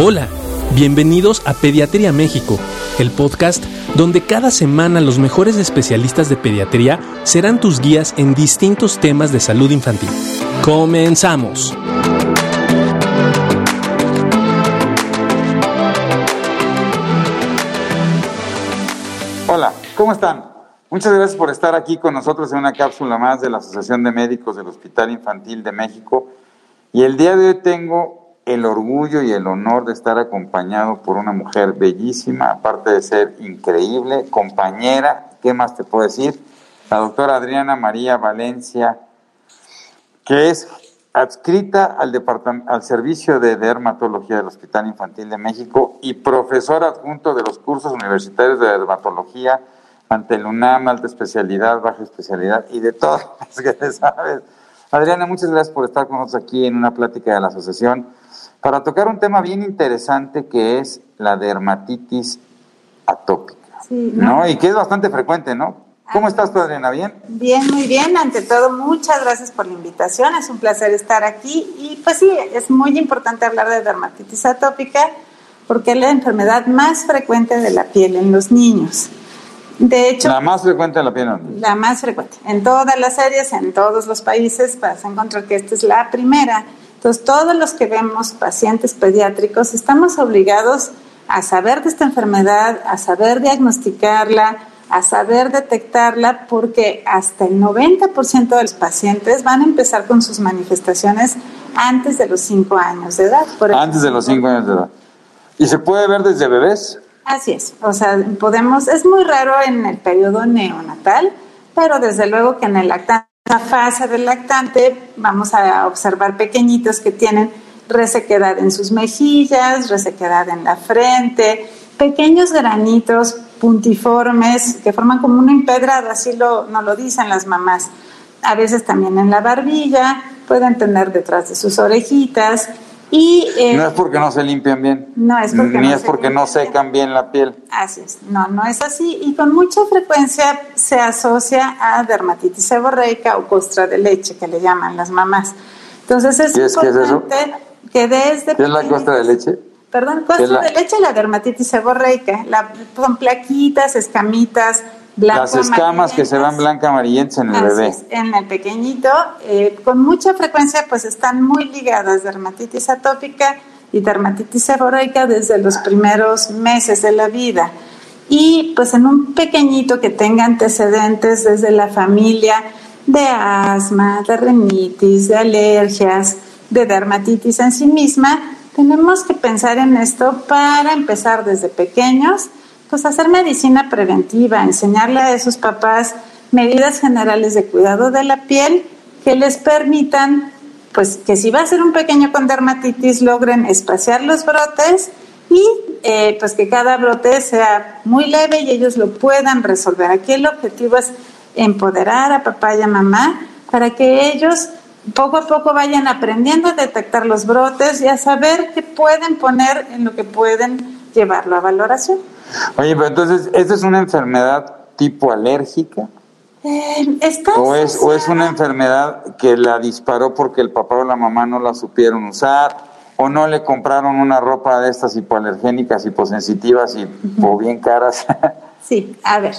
Hola, bienvenidos a Pediatría México, el podcast donde cada semana los mejores especialistas de pediatría serán tus guías en distintos temas de salud infantil. Comenzamos. Hola, ¿cómo están? Muchas gracias por estar aquí con nosotros en una cápsula más de la Asociación de Médicos del Hospital Infantil de México. Y el día de hoy tengo el orgullo y el honor de estar acompañado por una mujer bellísima, aparte de ser increíble, compañera, ¿qué más te puedo decir? La doctora Adriana María Valencia, que es adscrita al, al Servicio de Dermatología del Hospital Infantil de México y profesor adjunto de los cursos universitarios de dermatología ante el UNAM, alta especialidad, baja especialidad y de todo que te sabes. Adriana, muchas gracias por estar con nosotros aquí en una plática de la asociación para tocar un tema bien interesante que es la dermatitis atópica. Sí, ¿no? Y que es bastante frecuente, ¿no? ¿Cómo estás tú, Adriana? ¿Bien? Bien, muy bien. Ante todo, muchas gracias por la invitación. Es un placer estar aquí. Y pues sí, es muy importante hablar de dermatitis atópica porque es la enfermedad más frecuente de la piel en los niños. De hecho, la más frecuente de la piel. La más frecuente. En todas las áreas, en todos los países, vas a encontrar que esta es la primera. Entonces, todos los que vemos pacientes pediátricos estamos obligados a saber de esta enfermedad, a saber diagnosticarla, a saber detectarla, porque hasta el 90% de los pacientes van a empezar con sus manifestaciones antes de los 5 años de edad. antes de los 5 años de edad. ¿Y se puede ver desde bebés? Así es. O sea, podemos, es muy raro en el periodo neonatal, pero desde luego que en el lactante la fase del lactante vamos a observar pequeñitos que tienen resequedad en sus mejillas, resequedad en la frente, pequeños granitos puntiformes que forman como una empedrada, así lo, nos lo dicen las mamás. A veces también en la barbilla, pueden tener detrás de sus orejitas y, eh, no es porque no se limpian bien. No es porque Ni es porque no secan bien. la piel. Así es. No, no es así. Y con mucha frecuencia se asocia a dermatitis seborreica o costra de leche, que le llaman las mamás. Entonces es importante que desde... ¿Qué es la costra de leche? Perdón, costra de leche, la dermatitis seborreica. La, con plaquitas, escamitas, las escamas que se van blanca amarillentas en el bebé. en el pequeñito, eh, con mucha frecuencia pues están muy ligadas dermatitis atópica y dermatitis seborreica desde los primeros meses de la vida. Y pues en un pequeñito que tenga antecedentes desde la familia de asma, de rinitis, de alergias, de dermatitis en sí misma, tenemos que pensar en esto para empezar desde pequeños pues hacer medicina preventiva, enseñarle a esos papás medidas generales de cuidado de la piel que les permitan, pues que si va a ser un pequeño con dermatitis, logren espaciar los brotes y eh, pues que cada brote sea muy leve y ellos lo puedan resolver. Aquí el objetivo es empoderar a papá y a mamá para que ellos poco a poco vayan aprendiendo a detectar los brotes y a saber qué pueden poner en lo que pueden llevarlo a valoración. Oye, pero entonces, ¿esta es una enfermedad tipo alérgica? Eh, ¿O, es, ¿O es una enfermedad que la disparó porque el papá o la mamá no la supieron usar? ¿O no le compraron una ropa de estas hipoalergénicas, hiposensitivas y o bien caras? sí, a ver.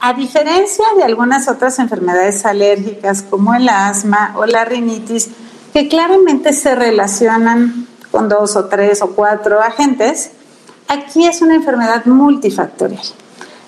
A diferencia de algunas otras enfermedades alérgicas como el asma o la rinitis, que claramente se relacionan con dos o tres o cuatro agentes, Aquí es una enfermedad multifactorial.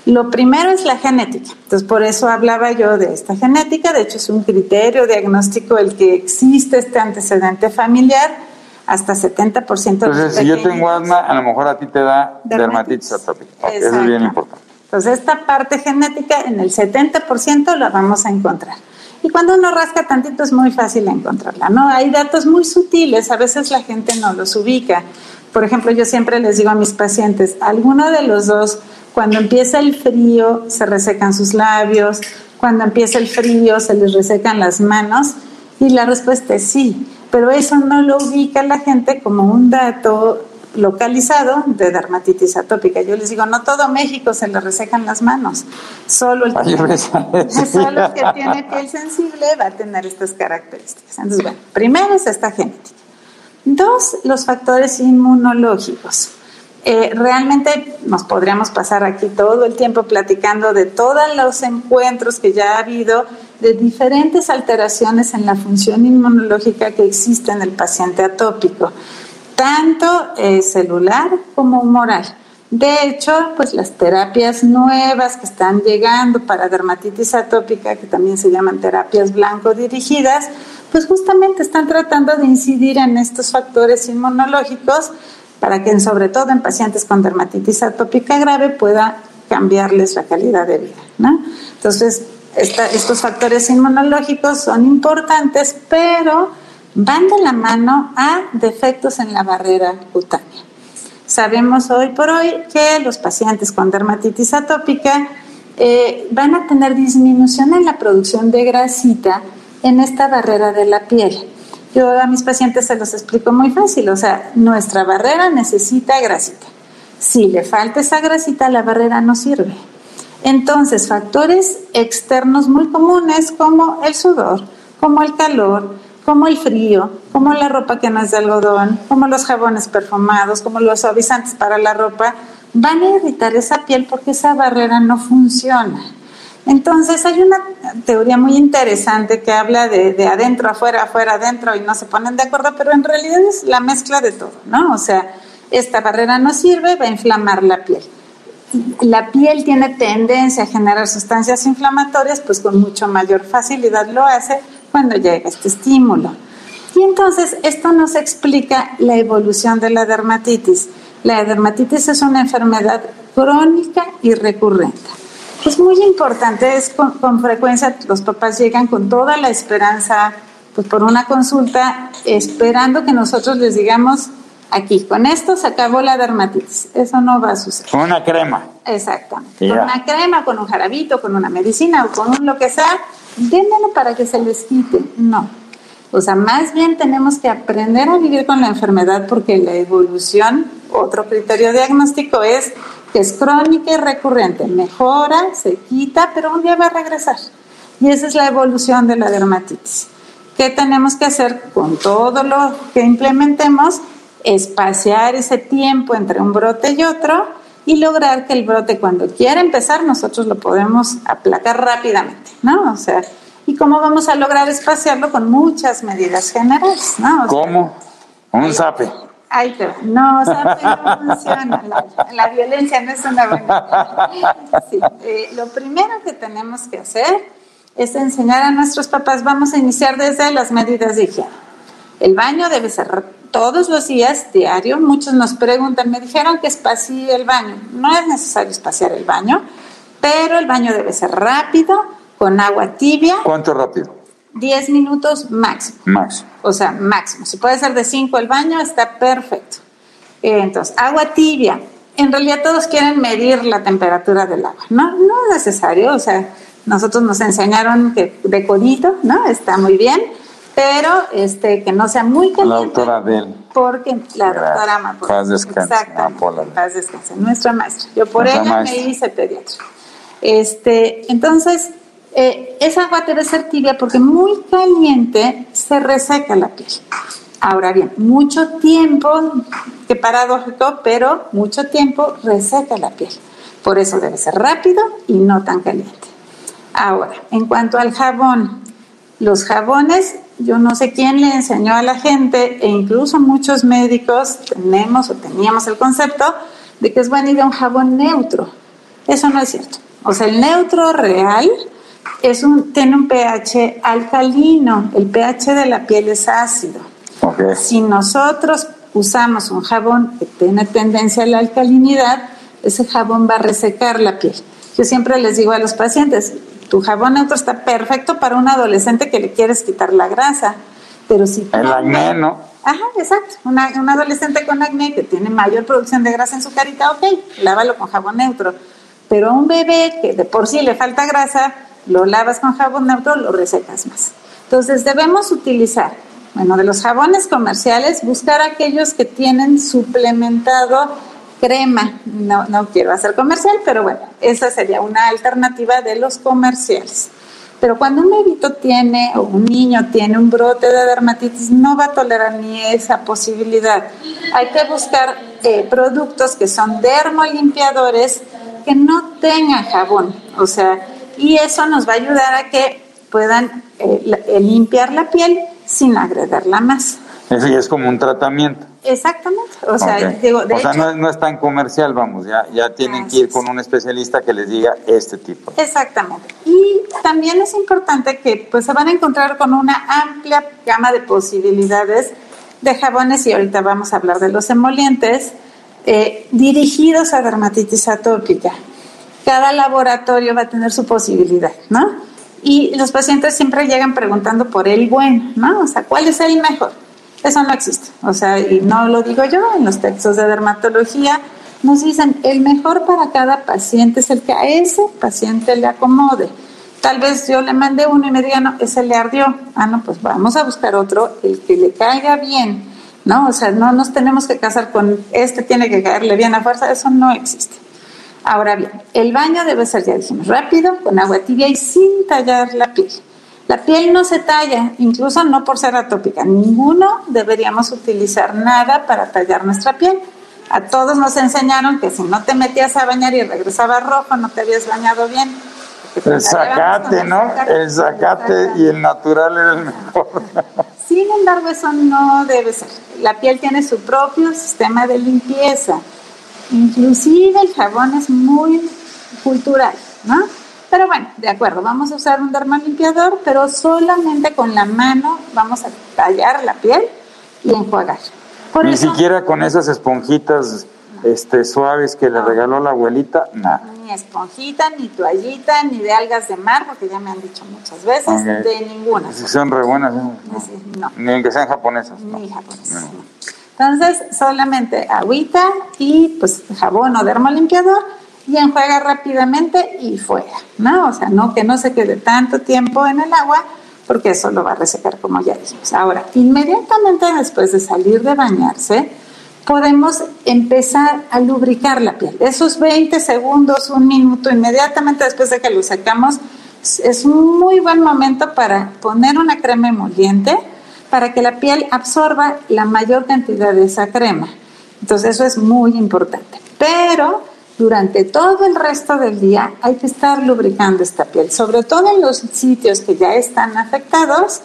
Lo primero es la genética. Entonces, por eso hablaba yo de esta genética. De hecho, es un criterio diagnóstico el que existe este antecedente familiar. Hasta 70% de Entonces, si yo tengo asma, a lo mejor a ti te da dermatitis, atópica. eso es bien importante. Entonces, esta parte genética en el 70% la vamos a encontrar. Y cuando uno rasca tantito es muy fácil encontrarla, ¿no? Hay datos muy sutiles, a veces la gente no los ubica. Por ejemplo, yo siempre les digo a mis pacientes, alguno de los dos, cuando empieza el frío, se resecan sus labios, cuando empieza el frío, se les resecan las manos, y la respuesta es sí, pero eso no lo ubica la gente como un dato localizado de dermatitis atópica. Yo les digo, no todo México se le resecan las manos, solo el, que, solo el que tiene piel sensible va a tener estas características. Entonces, bueno, primero es esta genética. Dos, los factores inmunológicos. Eh, realmente nos podríamos pasar aquí todo el tiempo platicando de todos los encuentros que ya ha habido de diferentes alteraciones en la función inmunológica que existe en el paciente atópico, tanto eh, celular como humoral. De hecho, pues las terapias nuevas que están llegando para dermatitis atópica, que también se llaman terapias blanco dirigidas, pues justamente están tratando de incidir en estos factores inmunológicos para que sobre todo en pacientes con dermatitis atópica grave pueda cambiarles la calidad de vida. ¿no? Entonces, estos factores inmunológicos son importantes, pero van de la mano a defectos en la barrera cutánea. Sabemos hoy por hoy que los pacientes con dermatitis atópica eh, van a tener disminución en la producción de grasita en esta barrera de la piel. Yo a mis pacientes se los explico muy fácil, o sea, nuestra barrera necesita grasita. Si le falta esa grasita, la barrera no sirve. Entonces, factores externos muy comunes como el sudor, como el calor, como el frío, como la ropa que no es de algodón, como los jabones perfumados, como los suavizantes para la ropa, van a irritar esa piel porque esa barrera no funciona. Entonces hay una teoría muy interesante que habla de, de, adentro, afuera, afuera, adentro y no se ponen de acuerdo, pero en realidad es la mezcla de todo, ¿no? O sea, esta barrera no sirve, va a inflamar la piel. La piel tiene tendencia a generar sustancias inflamatorias, pues con mucho mayor facilidad lo hace cuando llega este estímulo. Y entonces esto nos explica la evolución de la dermatitis. La dermatitis es una enfermedad crónica y recurrente pues muy importante, es con, frecuencia los papás llegan con toda la esperanza, pues por una consulta, esperando que nosotros les digamos, aquí, con esto se acabó la dermatitis. Eso no va a suceder. Con una crema. Exactamente. Con una crema, con un jarabito, con una medicina o con un lo que sea, démelo para que se les quite. No. O sea, más bien tenemos que aprender a vivir con la enfermedad porque la evolución, otro criterio diagnóstico es que es crónica y recurrente, mejora, se quita, pero un día va a regresar. Y esa es la evolución de la dermatitis. ¿Qué tenemos que hacer con todo lo que implementemos? Espaciar ese tiempo entre un brote y otro y lograr que el brote cuando quiera empezar nosotros lo podemos aplacar rápidamente, ¿no? O sea, ¿y cómo vamos a lograr espaciarlo? Con muchas medidas generales, ¿no? ¿Cómo? Un zape. Ay, pero no, o sea, funciona. La, violencia no es una buena. Sí, eh, lo primero que tenemos que hacer es enseñar a nuestros papás, vamos a iniciar desde las medidas de higiene. El baño debe ser todos los días, diario. Muchos nos preguntan, me dijeron que espacie el baño. No es necesario espaciar el baño, pero el baño debe ser rápido, con agua tibia. ¿Cuánto rápido? 10 minutos máximo. Máximo. O sea, máximo. Si puede ser de 5 el baño, está perfecto. Entonces, agua tibia. En realidad todos quieren medir la temperatura del agua. No, no es necesario. O sea, nosotros nos enseñaron que de codito, ¿no? Está muy bien. Pero este, que no sea muy caliente. La doctora Del. Porque la doctora Amapola. Paz descanse. Exactamente. Paz descanse. Nuestra maestra. Yo por ella me hice pediatra. Este, entonces, eh, esa agua debe ser tibia porque muy caliente se reseca la piel. Ahora bien, mucho tiempo, que paradójico, pero mucho tiempo reseca la piel. Por eso debe ser rápido y no tan caliente. Ahora, en cuanto al jabón, los jabones, yo no sé quién le enseñó a la gente, e incluso muchos médicos tenemos o teníamos el concepto de que es bueno ir a un jabón neutro. Eso no es cierto. O sea, el neutro real es un, tiene un pH alcalino, el pH de la piel es ácido. Si nosotros usamos un jabón que tiene tendencia a la alcalinidad, ese jabón va a resecar la piel. Yo siempre les digo a los pacientes, tu jabón neutro está perfecto para un adolescente que le quieres quitar la grasa, pero si... El acné, ¿no? Ajá, exacto. Una, un adolescente con acné que tiene mayor producción de grasa en su carita, ok, lávalo con jabón neutro. Pero a un bebé que de por sí le falta grasa, lo lavas con jabón neutro, lo resecas más. Entonces debemos utilizar, bueno, de los jabones comerciales, buscar aquellos que tienen suplementado crema. No, no quiero hacer comercial, pero bueno, esa sería una alternativa de los comerciales. Pero cuando un bebito tiene o un niño tiene un brote de dermatitis, no va a tolerar ni esa posibilidad. Hay que buscar eh, productos que son dermolimpiadores que no tengan jabón, o sea, y eso nos va a ayudar a que puedan eh, limpiar la piel sin agredirla más. Eso ya es como un tratamiento. Exactamente. O sea, no, es tan comercial, vamos, ya, ya tienen que ir con un especialista que les diga este tipo. Exactamente. Y también es importante que pues se van a encontrar con una amplia gama de posibilidades de jabones y ahorita vamos a hablar de los emolientes eh, dirigidos a dermatitis atópica. Cada laboratorio va a tener su posibilidad, ¿no? Y los pacientes siempre llegan preguntando por el bueno, ¿no? O sea, ¿cuál es el mejor? Eso no existe. O sea, y no lo digo yo, en los textos de dermatología nos dicen el mejor para cada paciente es el que a ese paciente le acomode. Tal vez yo le mandé uno y me diga, no, ese le ardió. Ah, no, pues vamos a buscar otro, el que le caiga bien, ¿no? O sea, no nos tenemos que casar con este tiene que caerle bien a fuerza, eso no existe. Ahora bien, el baño debe ser, ya dijimos, rápido, con agua tibia y sin tallar la piel. La piel no se talla, incluso no por ser atópica. Ninguno deberíamos utilizar nada para tallar nuestra piel. A todos nos enseñaron que si no te metías a bañar y regresabas rojo, no te habías bañado bien. El zacate, ¿no? El zacate y el natural era el mejor. Sin embargo, eso no debe ser. La piel tiene su propio sistema de limpieza. Inclusive el jabón es muy cultural, ¿no? Pero bueno, de acuerdo, vamos a usar un dermalimpiador, pero solamente con la mano vamos a tallar la piel y enjuagar. Ni siquiera con esas esponjitas este, suaves que le regaló la abuelita, nada. Ni esponjita, ni toallita, ni de algas de mar, porque ya me han dicho muchas veces, de ninguna. Si son re buenas, ¿no? Ni que sean japonesas. Ni japonesas. Entonces, solamente agüita y pues jabón o dermolimpiador y enjuaga rápidamente y fuera, ¿no? O sea, no que no se quede tanto tiempo en el agua porque eso lo va a resecar como ya dijimos. Ahora, inmediatamente después de salir de bañarse, podemos empezar a lubricar la piel. Esos 20 segundos, un minuto, inmediatamente después de que lo sacamos, es un muy buen momento para poner una crema emoliente para que la piel absorba la mayor cantidad de esa crema. Entonces eso es muy importante. Pero durante todo el resto del día hay que estar lubricando esta piel, sobre todo en los sitios que ya están afectados.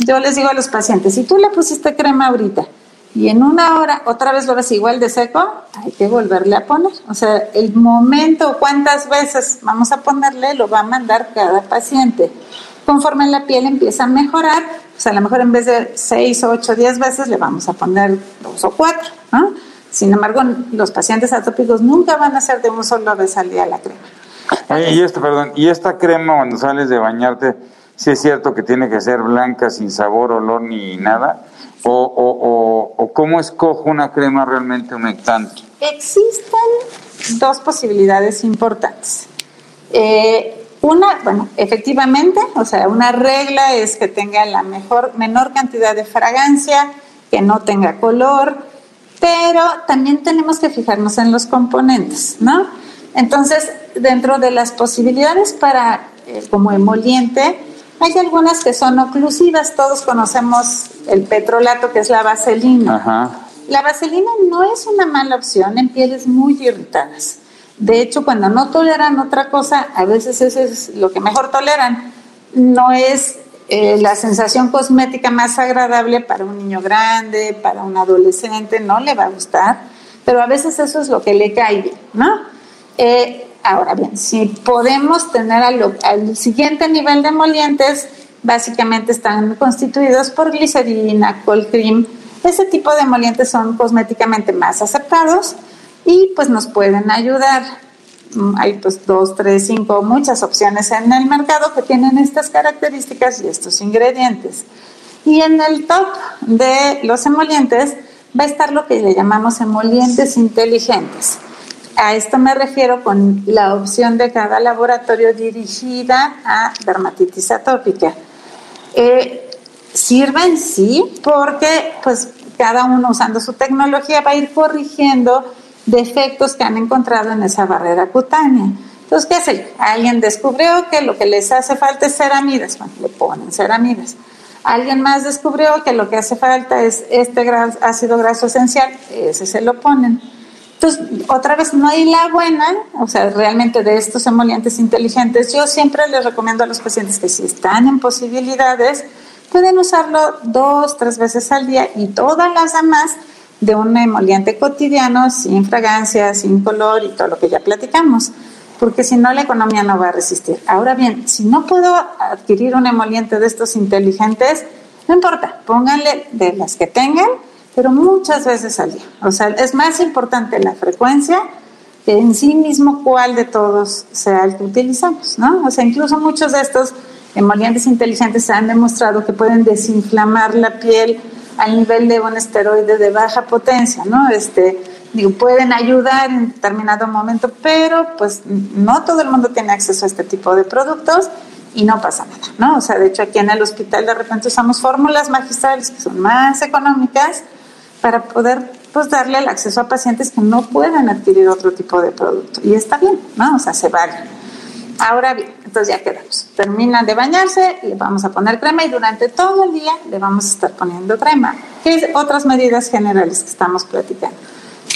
Yo les digo a los pacientes, si tú le pusiste crema ahorita y en una hora otra vez lo ves igual de seco, hay que volverle a poner. O sea, el momento, cuántas veces vamos a ponerle, lo va a mandar cada paciente. Conforme la piel empieza a mejorar, pues a lo mejor en vez de 6, 8, 10 veces le vamos a poner dos o cuatro, ¿no? Sin embargo, los pacientes atópicos nunca van a ser de un solo vez al día la crema. y esta, perdón, y esta crema cuando sales de bañarte, ¿sí es cierto que tiene que ser blanca, sin sabor, olor ni nada? ¿O, o, o, cómo escojo una crema realmente humectante? Existen dos posibilidades importantes. Eh, una, bueno, efectivamente, o sea, una regla es que tenga la mejor, menor cantidad de fragancia, que no tenga color, pero también tenemos que fijarnos en los componentes, ¿no? Entonces, dentro de las posibilidades para eh, como emoliente, hay algunas que son oclusivas, todos conocemos el petrolato, que es la vaselina. La vaselina no es una mala opción en pieles muy irritadas. De hecho, cuando no toleran otra cosa, a veces eso es lo que mejor toleran. No es eh, la sensación cosmética más agradable para un niño grande, para un adolescente, no le va a gustar, pero a veces eso es lo que le cae bien, ¿no? Eh, ahora bien, si podemos tener al, siguiente nivel de emolientes, básicamente están constituidos por glicerina, colcrim, ese tipo de emolientes son cosméticamente más aceptados y pues nos pueden ayudar Mm, hay pues dos, tres, cinco, muchas opciones en el mercado que tienen estas características y estos ingredientes. Y en el top de los emolientes va a estar lo que le llamamos emolientes inteligentes. A esto me refiero con la opción de cada laboratorio dirigida a dermatitis atópica. Eh, sirven sí porque pues cada uno usando su tecnología va a ir corrigiendo defectos que han encontrado en esa barrera cutánea. Entonces ¿qué hace? Alguien descubrió que lo que les hace falta es ceramidas, bueno, le ponen ceramidas. Alguien más descubrió que lo que hace falta es este ácido graso esencial, ese se lo ponen. Entonces, otra vez, no hay la buena, o sea, realmente de estos emolientes inteligentes, yo siempre les recomiendo a los pacientes que si están en posibilidades, pueden usarlo dos, tres veces al día y todas las demás de un emoliente cotidiano sin fragancia, sin color y todo lo que ya platicamos, porque si no la economía no va a resistir. Ahora bien, si no puedo adquirir un emoliente de estos inteligentes, no importa, pónganle de las que tengan, pero muchas veces al día. O sea, es más importante la frecuencia que en sí mismo cuál de todos sea el que utilizamos, ¿no? O sea, incluso muchos de estos emolientes inteligentes han demostrado que pueden desinflamar la piel al nivel de un esteroide de baja potencia, ¿no? Este, digo, pueden ayudar en determinado momento, pero pues no todo el mundo tiene acceso a este tipo de productos y no pasa nada, ¿no? O sea, de hecho aquí en el hospital de repente usamos fórmulas magistrales que son más económicas para poder pues darle el acceso a pacientes que no puedan adquirir otro tipo de producto y está bien, ¿no? O sea, se vale. Ahora bien, entonces ya quedamos. Terminan de bañarse, le vamos a poner crema y durante todo el día le vamos a estar poniendo crema. ¿Qué es otras medidas generales que estamos platicando?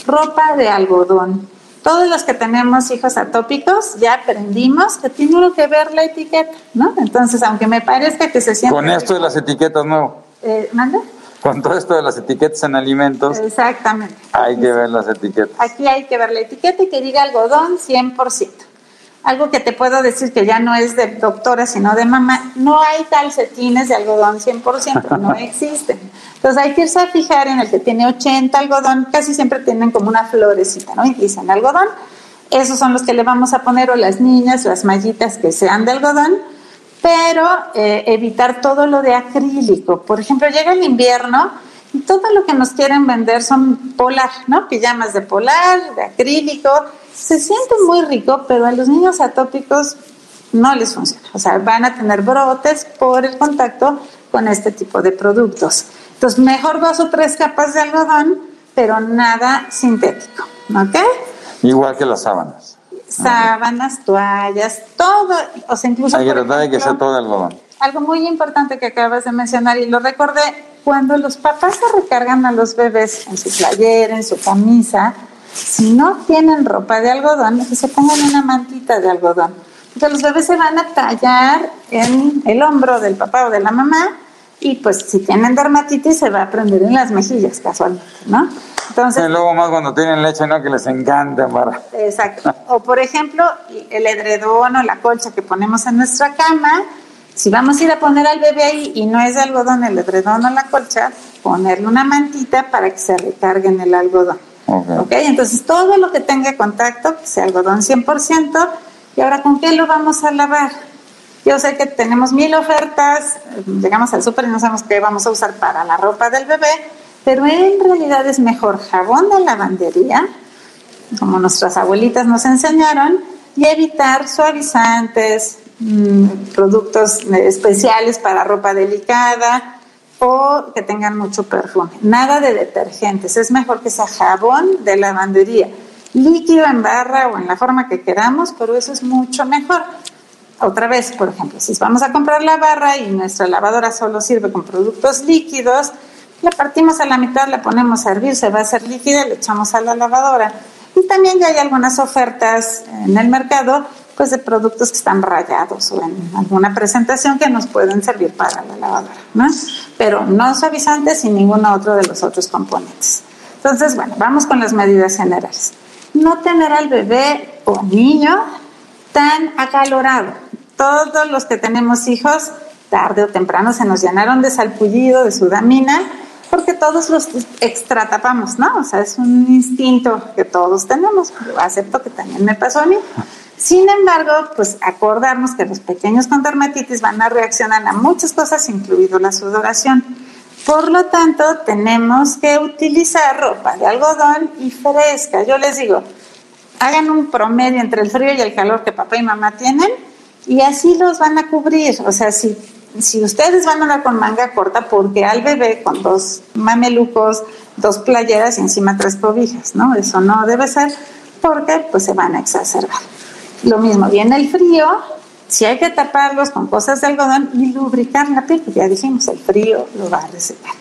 Ropa de algodón. Todos los que tenemos hijos atópicos ya aprendimos que tiene que ver la etiqueta, ¿no? Entonces, aunque me parezca que se siente... Con esto de las etiquetas, ¿no? Eh, ¿Manda? Con todo esto de las etiquetas en alimentos. Exactamente. Hay que ver las etiquetas. Aquí hay que ver la etiqueta y que diga algodón 100% algo que te puedo decir que ya no es de doctora, sino de mamá, no hay calcetines de algodón 100%, no existen. Entonces hay que irse a fijar en el que tiene 80 algodón, casi siempre tienen como una florecita, ¿no? Y dicen algodón, esos son los que le vamos a poner, o las niñas, las mallitas que sean de algodón, pero eh, evitar todo lo de acrílico. Por ejemplo, llega el invierno y todo lo que nos quieren vender son polar, ¿no? Pijamas de polar, de acrílico, se siente muy rico, pero a los niños atópicos no les funciona. O sea, van a tener brotes por el contacto con este tipo de productos. Entonces, mejor dos o tres capas de algodón, pero nada sintético. ¿Ok? Igual que las sábanas. Sábanas, toallas, todo. O sea, incluso. Hay que tratar de que sea todo algodón. Algo muy importante que acabas de mencionar y lo recordé, cuando los papás se recargan a los bebés en su playera, en su camisa, si no tienen ropa de algodón, que se pongan una mantita de algodón. Entonces los bebés se van a tallar en el hombro del papá o de la mamá y pues si tienen dermatitis se va a prender en las mejillas casualmente, ¿no? Entonces, y luego más cuando tienen leche, ¿no? Que les encanta para... Exacto. O por ejemplo, el edredón o la colcha que ponemos en nuestra cama, si vamos a ir a poner al bebé ahí y no es de algodón el edredón o la colcha, ponerle una mantita para que se recargue en el algodón. Okay. Entonces todo lo que tenga contacto, que sea algodón 100%, y ahora ¿con qué lo vamos a lavar? Yo sé que tenemos mil ofertas, llegamos al súper y no sabemos qué vamos a usar para la ropa del bebé, pero en realidad es mejor jabón de lavandería, como nuestras abuelitas nos enseñaron, y evitar suavizantes, mm, productos especiales para ropa delicada, o que tengan mucho perfume. Nada de detergentes, es mejor que sea jabón de lavandería, líquido en barra o en la forma que queramos, pero eso es mucho mejor. Otra vez, por ejemplo, si vamos a comprar la barra y nuestra lavadora solo sirve con productos líquidos, la partimos a la mitad, la ponemos a hervir, se va a hacer líquida, le echamos a la lavadora. Y también ya hay algunas ofertas en el mercado pues de productos que están rayados o en alguna presentación que nos pueden servir para la lavadora, ¿no? Pero no suavizantes y ninguno otro de los otros componentes. Entonces, bueno, vamos con las medidas generales. No tener al bebé o niño tan acalorado. Todos los que tenemos hijos, tarde o temprano se nos llenaron de salpullido, de sudamina, porque todos los extratapamos, ¿no? O sea, es un instinto que todos tenemos. Yo acepto que también me pasó a mí. Sin embargo, pues acordarnos que los pequeños con dermatitis van a reaccionar a muchas cosas, incluido la sudoración. Por lo tanto, tenemos que utilizar ropa de algodón y fresca. Yo les digo, hagan un promedio entre el frío y el calor que papá y mamá tienen y así los van a cubrir. O sea, si, si ustedes van a andar con manga corta, porque al bebé con dos mamelucos, dos playeras y encima tres cobijas, ¿no? Eso no debe ser porque pues se van a exacerbar. Lo mismo, viene el frío, si hay que taparlos con cosas de algodón y lubricar la piel, ya dijimos, el frío lo va a resecar.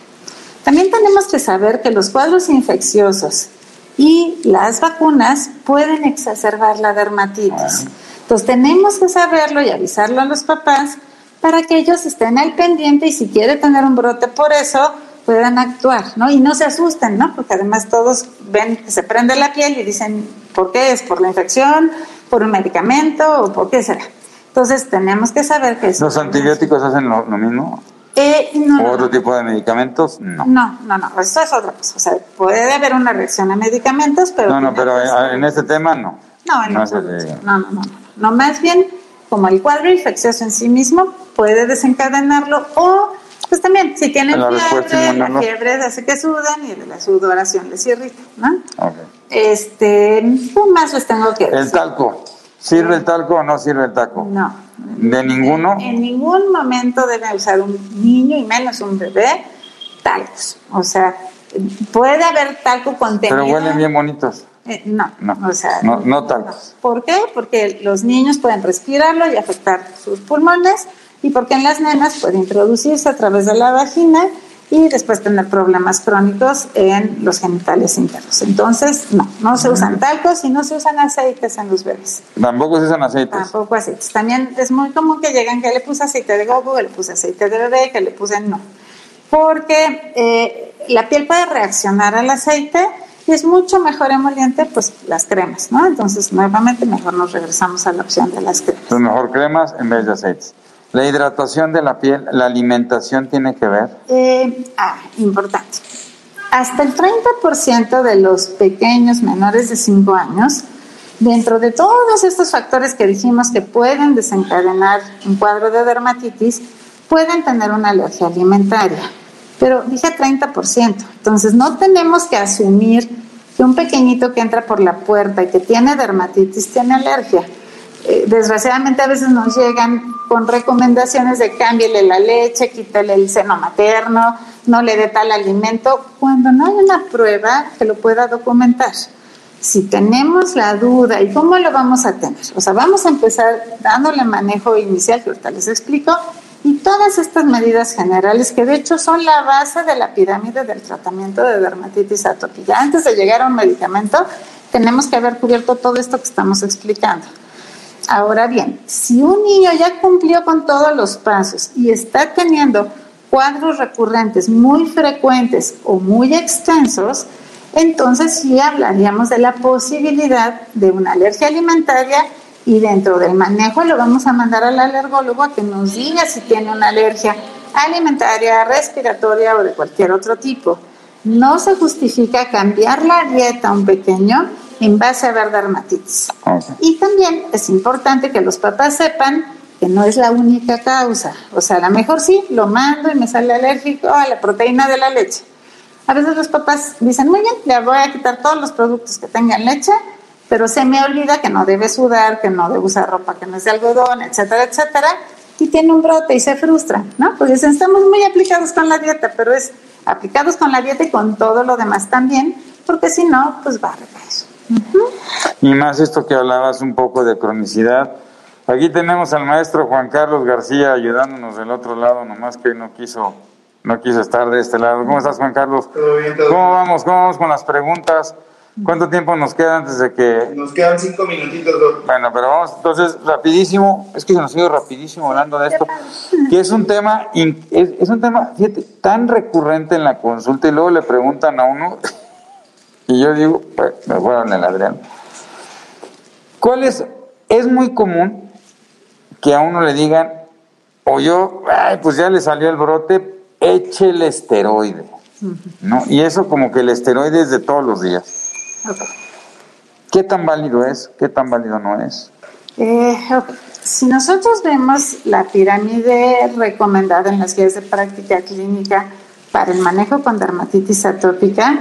También tenemos que saber que los cuadros infecciosos y las vacunas pueden exacerbar la dermatitis. Entonces tenemos que saberlo y avisarlo a los papás para que ellos estén al pendiente y si quiere tener un brote por eso, puedan actuar, ¿no? Y no se asusten, ¿no? Porque además todos ven que se prende la piel y dicen, ¿por qué es? ¿Por la infección? ¿Por un medicamento? ¿O por qué será? Entonces tenemos que saber que... ¿Los antibióticos hacen lo, mismo? Eh, ¿O otro tipo de medicamentos? No. No, no, no, eso es otra cosa. O sea, puede haber una reacción a medicamentos, pero... No, no, pero en este tema no. No, en no, no, no, no, no, más bien como el cuadro infeccioso en sí mismo puede desencadenarlo o pues también si tienen fiebre, la fiebre hace que sudan y de la sudoración les irrita, ¿no? Okay. Este, ¿qué más les tengo que decir? El talco. ¿Sirve el talco o no sirve el talco? No. ¿De ninguno? En, ningún momento debe usar un niño y menos un bebé talcos. O sea, puede haber talco contenido. Pero huelen bien bonitos. Eh, no, no, o sea, no, no talcos. ¿Por qué? Porque los niños pueden respirarlo y afectar sus pulmones y porque en las nenas puede introducirse a través de la vagina y después tener problemas crónicos en los genitales internos. Entonces, no, no se usan talcos y no se usan aceites en los bebés. Tampoco se usan aceites. Tampoco aceites. También es muy común que lleguen que le puse aceite de gogo, que le puse aceite de bebé, que le puse no. Porque eh, la piel puede reaccionar al aceite y es mucho mejor emoliente pues las cremas, ¿no? Entonces, nuevamente mejor nos regresamos a la opción de las cremas. Entonces, mejor cremas en vez de aceites. La hidratación de la piel, la alimentación tiene que ver. Eh, ah, importante. Hasta el 30% de los pequeños menores de 5 años, dentro de todos estos factores que dijimos que pueden desencadenar un cuadro de dermatitis, pueden tener una alergia alimentaria. Pero dije 30%. Entonces no tenemos que asumir que un pequeñito que entra por la puerta y que tiene dermatitis tiene alergia. Eh, desgraciadamente a veces nos llegan con recomendaciones de cámbiale la leche, quítale el seno materno, no le dé tal alimento, cuando no hay una prueba que lo pueda documentar. Si tenemos la duda, ¿y cómo lo vamos a tener? O sea, vamos a empezar dándole manejo inicial, que ahorita les explico, y todas estas medidas generales, que de hecho son la base de la pirámide del tratamiento de dermatitis atópica. Antes de llegar a un medicamento, tenemos que haber cubierto todo esto que estamos explicando. Ahora bien, si un niño ya cumplió con todos los pasos y está teniendo cuadros recurrentes muy frecuentes o muy extensos, entonces sí hablaríamos de la posibilidad de una alergia alimentaria y dentro del manejo lo vamos a mandar al alergólogo a que nos diga si tiene una alergia alimentaria, respiratoria o de cualquier otro tipo. No se justifica cambiar la dieta a un pequeño en base a ver dermatitis. Y también es importante que los papás sepan que no es la única causa. O sea, a lo mejor sí, lo mando y me sale alérgico a la proteína de la leche. A veces los papás dicen, muy bien, le voy a quitar todos los productos que tengan leche, pero se me olvida que no debe sudar, que no debe usar ropa que no es de algodón, etcétera, etcétera, y tiene un brote y se frustra, ¿no? Pues dicen, estamos muy aplicados con la dieta, pero es aplicados con la dieta y con todo lo demás también, porque si no, pues va a recaer. Y más esto que hablabas un poco de cronicidad. Aquí tenemos al maestro Juan Carlos García ayudándonos del otro lado, nomás que no quiso, no quiso estar de este lado. ¿Cómo estás, Juan Carlos? Todo bien, todo ¿Cómo vamos? ¿Cómo vamos con las preguntas? ¿Cuánto tiempo nos queda antes de que...? Nos quedan cinco minutitos, doctor. Bueno, pero vamos entonces rapidísimo, es que se nos sigue rapidísimo hablando de esto, que es un tema, es, es un tema, fíjate, tan recurrente en la consulta y luego le preguntan a uno y yo digo, pues, me fueron el Adrián. ¿Cuál es? Es muy común que a uno le digan, o yo, ay, pues ya le salió el brote, eche el esteroide. ¿No? Y eso como que el esteroide es de todos los días. ¿Qué tan válido es? ¿Qué tan válido no es? Eh, si nosotros vemos la pirámide recomendada en las guías de práctica clínica para el manejo con dermatitis atópica,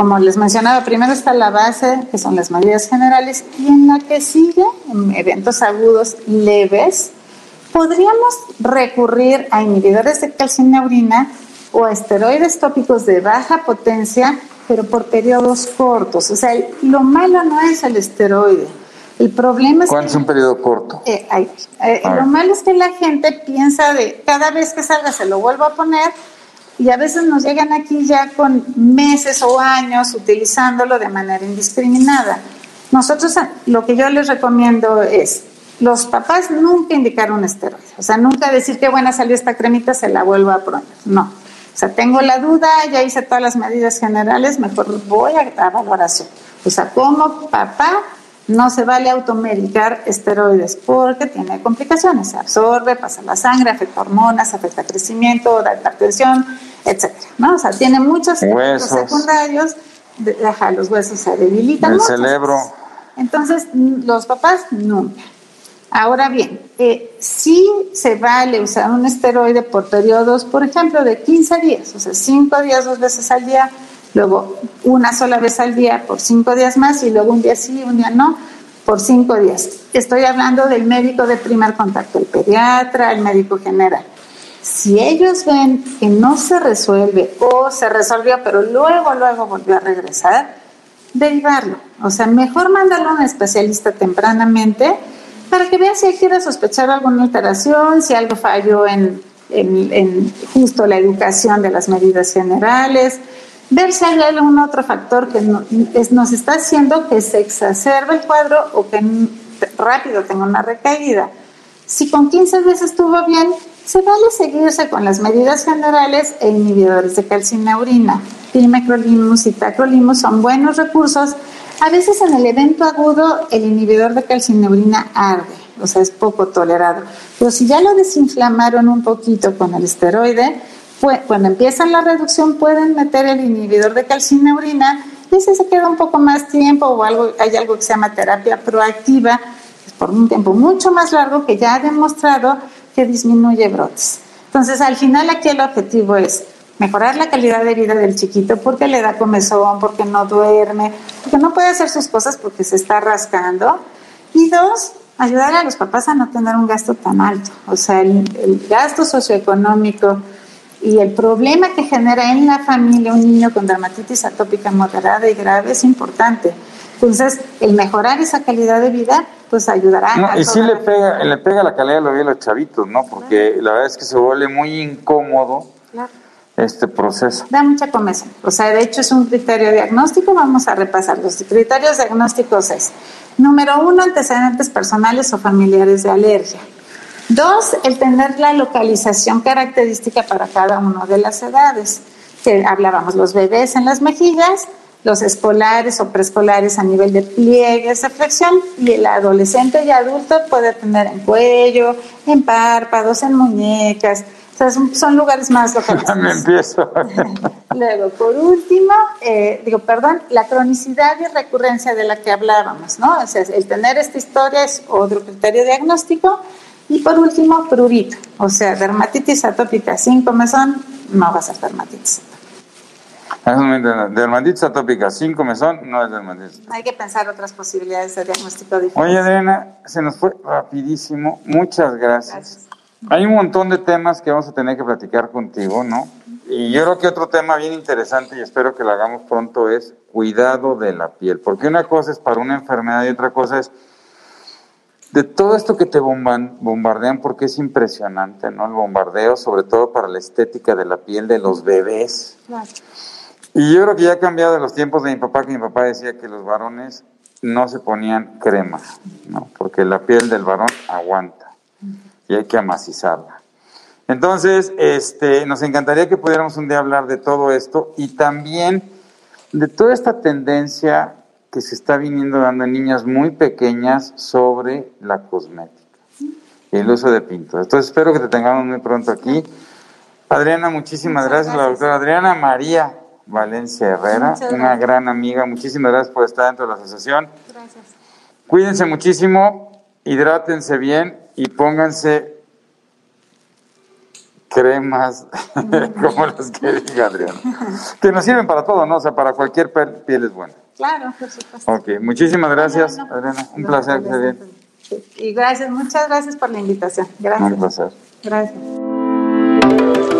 como les mencionaba, primero está la base, que son las medidas generales, y en la que sigue, en eventos agudos leves, podríamos recurrir a inhibidores de calcineurina o a esteroides tópicos de baja potencia, pero por periodos cortos. O sea, lo malo no es el esteroide. El problema es ¿Cuál que... es un periodo corto? Eh, eh, ver. lo malo es que la gente piensa de cada vez que salga se lo vuelvo a poner y a veces nos llegan aquí ya con meses o años utilizándolo de manera indiscriminada. Nosotros eh, lo que yo les recomiendo es los papás nunca indicar un esteroide, o sea, nunca decir que buena salió esta cremita, se la vuelvo a poner, no. O sea, tengo la duda, ya hice todas las medidas generales, mejor voy a, a valoración. O sea, como papá no se vale automedicar esteroides porque tiene complicaciones, se absorbe, pasa la sangre, afecta hormonas, afecta crecimiento, da hipertensión, etcétera, ¿no? O sea, tiene muchos efectos Huesos. secundarios, de- ajá, los huesos se debilitan. El muchas cerebro. Entonces, los papás nunca. Ahora bien, eh, sí se vale usar un esteroide por periodos, por ejemplo, de 15 días, o sea, 5 días dos veces al día, luego una sola vez al día por 5 días más y luego un día sí, un día no, por 5 días. Estoy hablando del médico de primer contacto, el pediatra, el médico general. Si ellos ven que no se resuelve o se resolvió, pero luego, luego volvió a regresar, derivarlo. O sea, mejor mandarlo a un especialista tempranamente para que vea si quiere sospechar alguna alteración, si algo falló en, en- en justo la educación de las medidas generales, ver si hay algún otro factor que no- es- nos está haciendo que se exacerbe el cuadro o que rápido tenga una recaída. Si con 15 veces estuvo bien, se vale seguirse con las medidas generales e inhibidores de calcineurina. Pimecrolimus y tacrolimus son buenos recursos. A veces en el evento agudo el inhibidor de calcineurina arde, o sea, es poco tolerado. Pero si ya lo desinflamaron un poquito con el esteroide, pues, cuando empiezan la reducción pueden meter el inhibidor de calcineurina y ese se queda un poco más tiempo o hay algo que se llama terapia proactiva, pues, por un tiempo mucho más largo que ya ha demostrado disminuye brotes. Entonces, al final aquí el objetivo es mejorar la calidad de vida del chiquito porque le da comezón, porque no duerme, porque no puede hacer sus cosas porque se está rascando. Y dos, ayudar a los papás a no tener un gasto tan alto. O sea, el gasto socioeconómico y el problema que genera en la familia un niño con dermatitis atópica moderada y grave es importante. Entonces, el mejorar esa calidad de vida, pues ayudará No, a y sí le pega, le pega la calidad de la vida a los chavitos, ¿no? Porque la verdad es que se vuelve muy incómodo Claro. este proceso. Da mucha comezón. O sea, de hecho es un criterio diagnóstico. Vamos a repasar. Los criterios diagnósticos es, número uno, antecedentes personales o familiares de alergia. Dos, el tener la localización característica para cada una de las edades. Que hablábamos, los bebés en las mejillas, los escolares o preescolares a nivel de pliegues de flexión y el adolescente y adulto puede tener en cuello, en párpados, en muñecas. O sea, son, lugares más localizados. Luego, por último, eh, digo, perdón, la cronicidad y recurrencia de la que hablábamos, ¿no? O sea, el tener esta historia es otro criterio diagnóstico. Y por último, prurito, o sea, dermatitis atópica sin comezón, no va a ser dermatitis. Momento, dermatitis atópica sin comezón no es dermatitis. Hay que pensar otras posibilidades de diagnóstico diferente. Oye, Adriana, se nos fue rapidísimo. Muchas gracias. Gracias. Hay un montón de temas que vamos a tener que platicar contigo, ¿no? Y yo creo que otro tema bien interesante y espero que lo hagamos pronto es cuidado de la piel. Porque una cosa es para una enfermedad y otra cosa es de todo esto que te bomban- bombardean, porque es impresionante, ¿no? El bombardeo, sobre todo para la estética de la piel de los bebés. Claro. Y yo creo que ya ha cambiado de los tiempos de mi papá, que mi papá decía que los varones no se ponían crema, ¿no? Porque la piel del varón aguanta y hay que amacizarla. Entonces, este, nos encantaría que pudiéramos un día hablar de todo esto y también de toda esta tendencia que se está viniendo dando en niñas muy pequeñas sobre la cosmética y el uso de pintos. Entonces, espero que te tengamos muy pronto aquí. Adriana, muchísimas gracias, la doctora Adriana María Valencia Herrera, una gran amiga. Muchísimas gracias por estar dentro de la asociación. Gracias. Cuídense muchísimo, hidrátense bien y pónganse cremas como las que diga Adriana. Que nos sirven para todo, ¿no? O sea, para cualquier piel es buena. Claro, por supuesto. Ok, muchísimas gracias, Adriana. Un placer que esté bien. Y gracias, muchas gracias por la invitación. Un Gracias. placer. Gracias.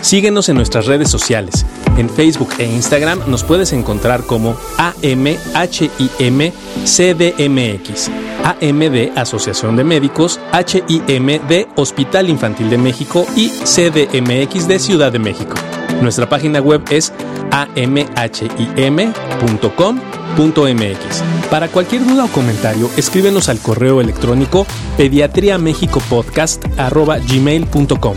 Síguenos en nuestras redes sociales. En Facebook e Instagram nos puedes encontrar como AMHIMCDMX. AM de Asociación de Médicos, HIM de Hospital Infantil de México y CDMX de Ciudad de México. Nuestra página web es amhim.com.mx. Para cualquier duda o comentario, escríbenos al correo electrónico pediatriamexicopodcast.gmail.com.